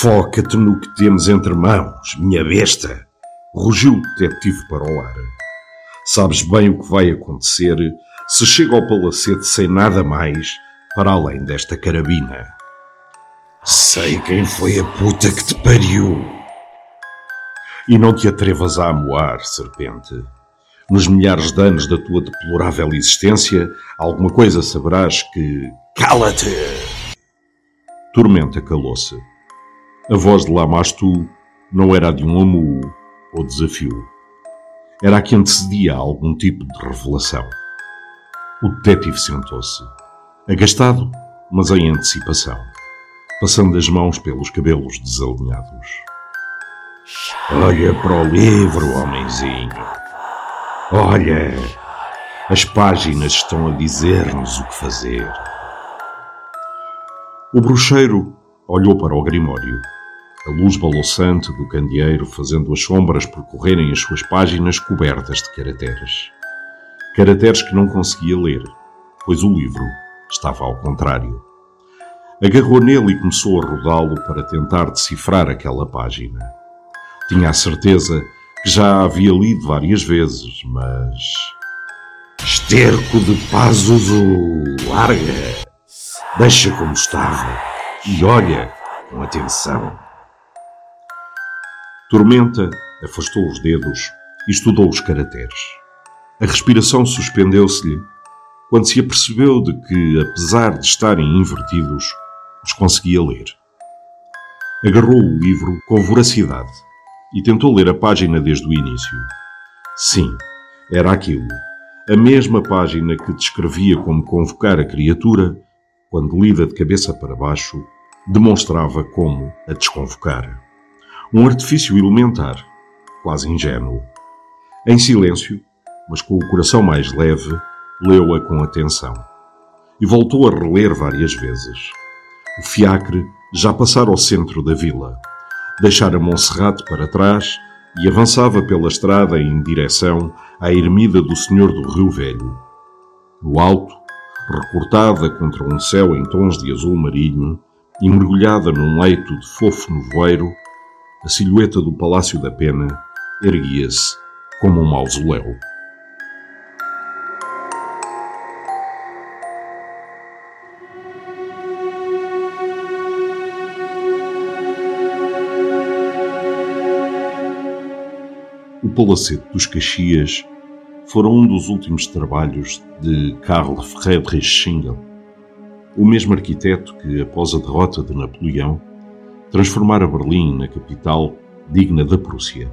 Foca-te no que temos entre mãos, minha besta! Rugiu o detetive para o ar. Sabes bem o que vai acontecer se chega ao palacete sem nada mais para além desta carabina. Sei quem foi a puta que te pariu. E não te atrevas a amoar, serpente. Nos milhares de anos da tua deplorável existência, alguma coisa saberás que. Cala-te! Tormenta calou-se. A voz de Lamastu não era a de um amu ou desafio. Era a que antecedia algum tipo de revelação. O detetive sentou-se, agastado, mas em antecipação, passando as mãos pelos cabelos desalinhados. Olha para o livro, homenzinho. Olha, as páginas estão a dizer-nos o que fazer. O bruxeiro olhou para o grimório a luz balouçante do candeeiro fazendo as sombras percorrerem as suas páginas cobertas de caracteres. Caracteres que não conseguia ler, pois o livro estava ao contrário. Agarrou nele e começou a rodá-lo para tentar decifrar aquela página. Tinha a certeza que já a havia lido várias vezes, mas. Esterco de Pazuzu! Larga! Deixa como estava e olha com atenção. Tormenta afastou os dedos e estudou os caracteres. A respiração suspendeu-se-lhe quando se apercebeu de que, apesar de estarem invertidos, os conseguia ler. Agarrou o livro com voracidade e tentou ler a página desde o início. Sim, era aquilo. A mesma página que descrevia como convocar a criatura, quando lida de cabeça para baixo, demonstrava como a desconvocar um artifício elementar, quase ingênuo. Em silêncio, mas com o coração mais leve, leu-a com atenção. E voltou a reler várias vezes. O fiacre já passara ao centro da vila. Deixara Monserrate para trás e avançava pela estrada em direção à ermida do Senhor do Rio Velho. No alto, recortada contra um céu em tons de azul marinho e mergulhada num leito de fofo nevoeiro, a silhueta do Palácio da Pena erguia-se como um mausoléu. O Palacete dos Caxias foram um dos últimos trabalhos de Karl Friedrich Schindel, o mesmo arquiteto que, após a derrota de Napoleão, transformara Berlim na capital digna da Prússia.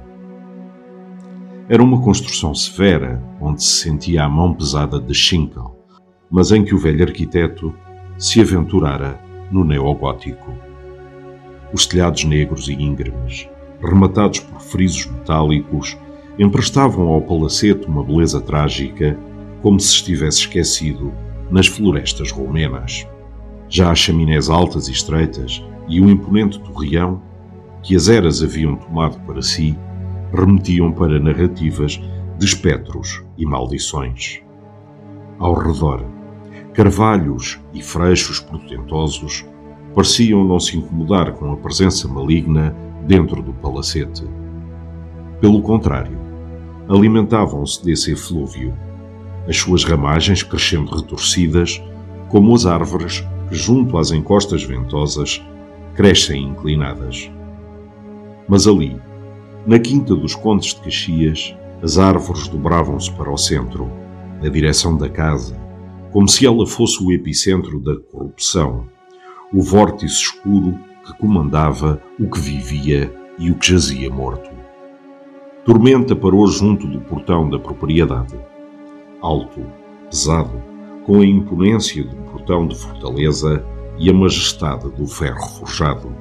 Era uma construção severa, onde se sentia a mão pesada de Schinkel, mas em que o velho arquiteto se aventurara no neogótico. Os telhados negros e íngremes, rematados por frisos metálicos, emprestavam ao palacete uma beleza trágica, como se estivesse esquecido nas florestas romenas. Já as chaminés altas e estreitas e o imponente torreão, que as eras haviam tomado para si, remetiam para narrativas de espectros e maldições. Ao redor, carvalhos e freixos portentosos pareciam não se incomodar com a presença maligna dentro do palacete. Pelo contrário, alimentavam-se desse eflúvio, as suas ramagens crescendo retorcidas, como as árvores que, junto às encostas ventosas, crescem inclinadas. Mas ali, na quinta dos Condes de Caxias, as árvores dobravam-se para o centro, na direção da casa, como se ela fosse o epicentro da corrupção, o vórtice escuro que comandava o que vivia e o que jazia morto. Tormenta parou junto do portão da propriedade. Alto, pesado, com a imponência do portão de fortaleza e a majestade do ferro forjado,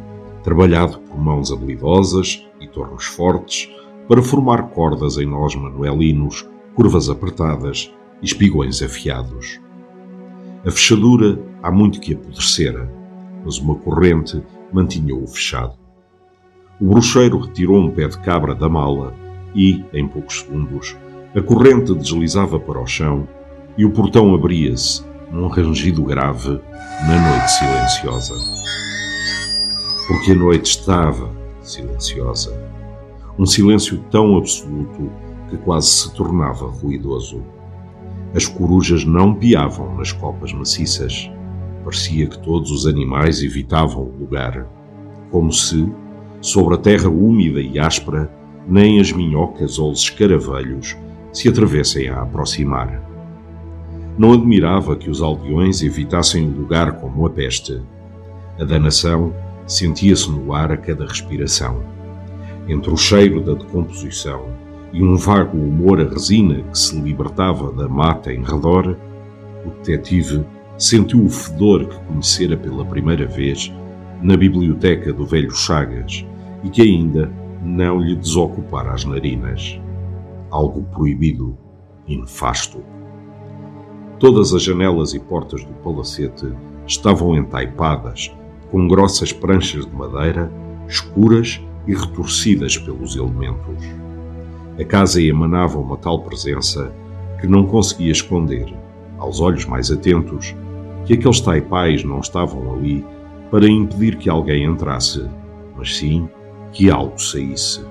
trabalhado por mãos habilidosas e tornos fortes para formar cordas em nós manuelinos, curvas apertadas e espigões afiados. A fechadura há muito que apodrecera, mas uma corrente mantinha-o fechado. O bruxeiro retirou um pé de cabra da mala e, em poucos segundos, a corrente deslizava para o chão e o portão abria-se num rangido grave na noite silenciosa. Porque a noite estava silenciosa. Um silêncio tão absoluto que quase se tornava ruidoso. As corujas não piavam nas copas maciças. Parecia que todos os animais evitavam o lugar, como se, sobre a terra úmida e áspera, nem as minhocas ou os escaravelhos se atravessem a aproximar. Não admirava que os aldeões evitassem o lugar como a peste. A danação sentia-se no ar a cada respiração. Entre o cheiro da decomposição e um vago humor a resina que se libertava da mata em redor, o detetive sentiu o fedor que conhecera pela primeira vez na biblioteca do velho Chagas e que ainda não lhe desocupara as narinas. Algo proibido e nefasto. Todas as janelas e portas do palacete estavam entaipadas, com grossas pranchas de madeira, escuras e retorcidas pelos elementos. A casa emanava uma tal presença que não conseguia esconder, aos olhos mais atentos, que aqueles taipais não estavam ali para impedir que alguém entrasse, mas sim que algo saísse.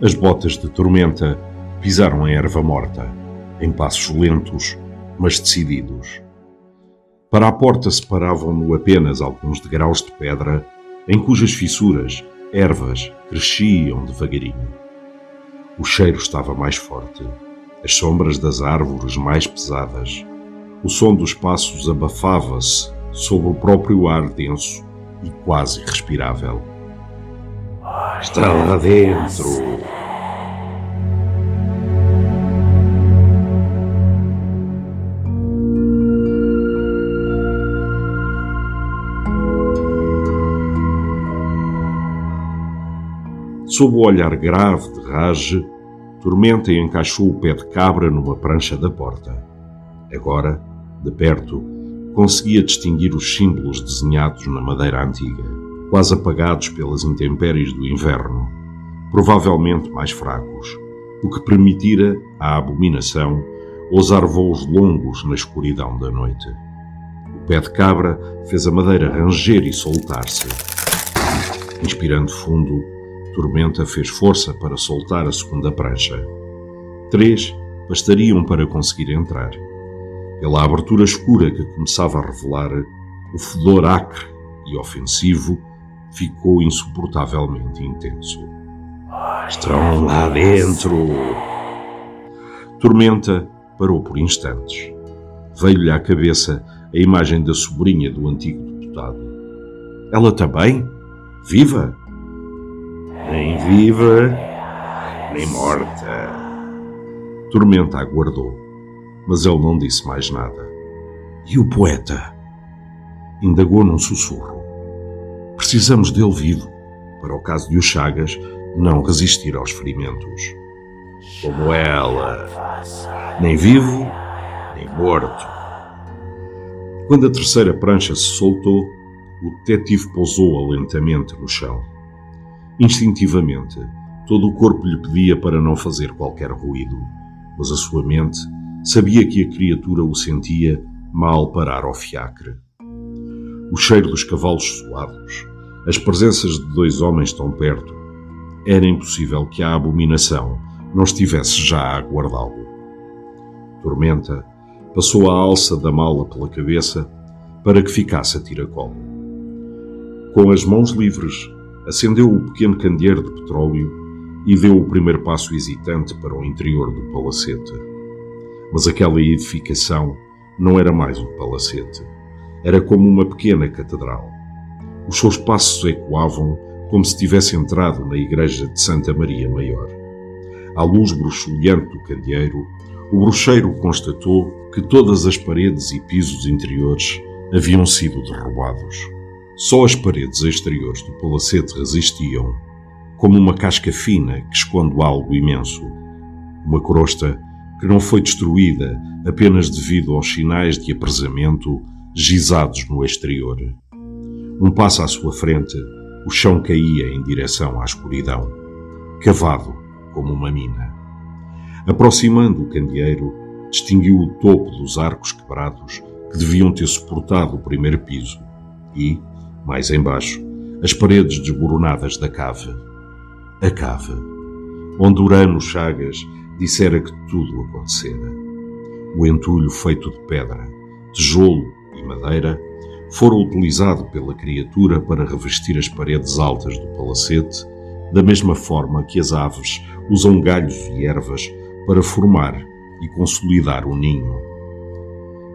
As botas de tormenta pisaram a erva morta, em passos lentos, mas decididos. Para a porta separavam-no apenas alguns degraus de pedra, em cujas fissuras ervas cresciam devagarinho. O cheiro estava mais forte, as sombras das árvores mais pesadas. O som dos passos abafava-se sobre o próprio ar denso e quase irrespirável. Está lá dentro. Sob o olhar grave de Raj, Tormenta encaixou o pé de cabra numa prancha da porta. Agora, de perto, conseguia distinguir os símbolos desenhados na madeira antiga quase apagados pelas intempéries do inverno, provavelmente mais fracos, o que permitira à abominação ousar voos longos na escuridão da noite. O pé de cabra fez a madeira ranger e soltar-se. Inspirando fundo, Tormenta fez força para soltar a segunda prancha. Três bastariam para conseguir entrar. Pela abertura escura que começava a revelar, o fedor acre e ofensivo ficou insuportavelmente intenso. Estão lá dentro! Tormenta parou por instantes. Veio-lhe à cabeça a imagem da sobrinha do antigo deputado. Ela também? Viva? Nem viva, nem morta. Tormenta aguardou, mas ele não disse mais nada. E o poeta? Indagou num sussurro. Precisamos dele vivo, para o caso de o Chagas não resistir aos ferimentos. Como ela, nem vivo, nem morto. Quando a terceira prancha se soltou, o detetive pousou-a lentamente no chão. Instintivamente, todo o corpo lhe pedia para não fazer qualquer ruído, mas a sua mente sabia que a criatura o sentia mal parar ao fiacre o cheiro dos cavalos suados, as presenças de dois homens tão perto. Era impossível que a abominação não estivesse já a aguardá-lo. Tormenta passou a alça da mala pela cabeça para que ficasse a tiracolo. Com as mãos livres, acendeu o pequeno candeeiro de petróleo e deu o primeiro passo hesitante para o interior do palacete. Mas aquela edificação não era mais um palacete era como uma pequena catedral. Os seus passos ecoavam como se tivesse entrado na igreja de Santa Maria Maior. À luz bruxuleante do candeeiro, o bruxeiro constatou que todas as paredes e pisos interiores haviam sido derrubados. Só as paredes exteriores do palacete resistiam, como uma casca fina que esconde algo imenso. Uma crosta que não foi destruída apenas devido aos sinais de apresamento gizados no exterior. Um passo à sua frente, o chão caía em direção à escuridão, cavado como uma mina. Aproximando o candeeiro, distinguiu o topo dos arcos quebrados que deviam ter suportado o primeiro piso e, mais embaixo, as paredes desmoronadas da cave. A cave, onde Urano Chagas dissera que tudo acontecera. O entulho feito de pedra, tijolo e madeira foram utilizado pela criatura para revestir as paredes altas do palacete, da mesma forma que as aves usam galhos e ervas para formar e consolidar o ninho.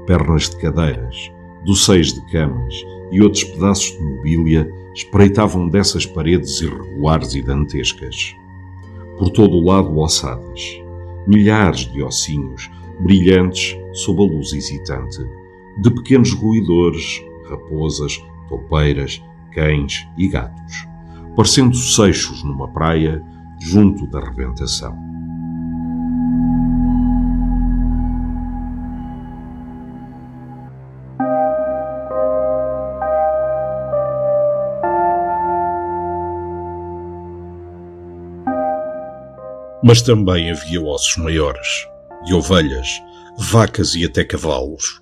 Pernas de cadeiras, doceios de camas e outros pedaços de mobília espreitavam dessas paredes irregulares e dantescas. Por todo o lado, ossadas, milhares de ossinhos brilhantes sob a luz hesitante, de pequenos roedores, raposas, topeiras, cães e gatos, parecendo seixos numa praia junto da rebentação. Mas também havia ossos maiores, de ovelhas, vacas e até cavalos.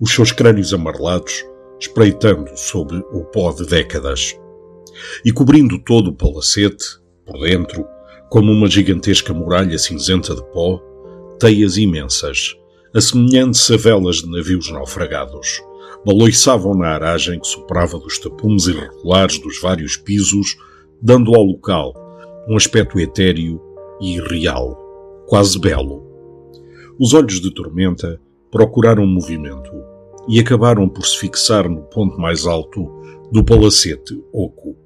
Os seus crânios amarelados espreitando sobre o pó de décadas. E cobrindo todo o palacete, por dentro, como uma gigantesca muralha cinzenta de pó, teias imensas, assemelhantes a velas de navios naufragados, baloiçavam na aragem que soprava dos tapumes irregulares dos vários pisos, dando ao local um aspecto etéreo e irreal, quase belo. Os olhos de Tormenta procuraram movimento e acabaram por se fixar no ponto mais alto do palacete oco.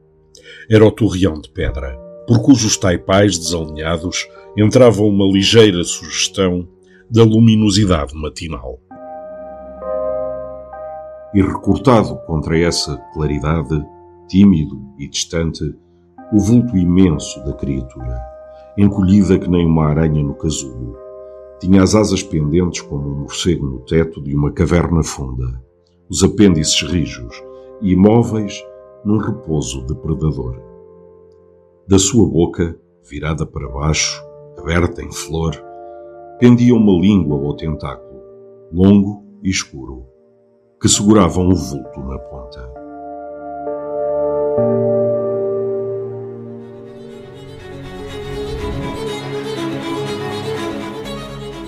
Era o torreão de pedra, por cujos taipais desalinhados entrava uma ligeira sugestão da luminosidade matinal. E recortado contra essa claridade, tímido e distante, o vulto imenso da criatura encolhida que nem uma aranha no casulo. Tinha as asas pendentes como um morcego no teto de uma caverna funda, os apêndices rijos e imóveis num repouso depredador. Da sua boca, virada para baixo, aberta em flor, pendia uma língua ou tentáculo, longo e escuro, que segurava um vulto na ponta.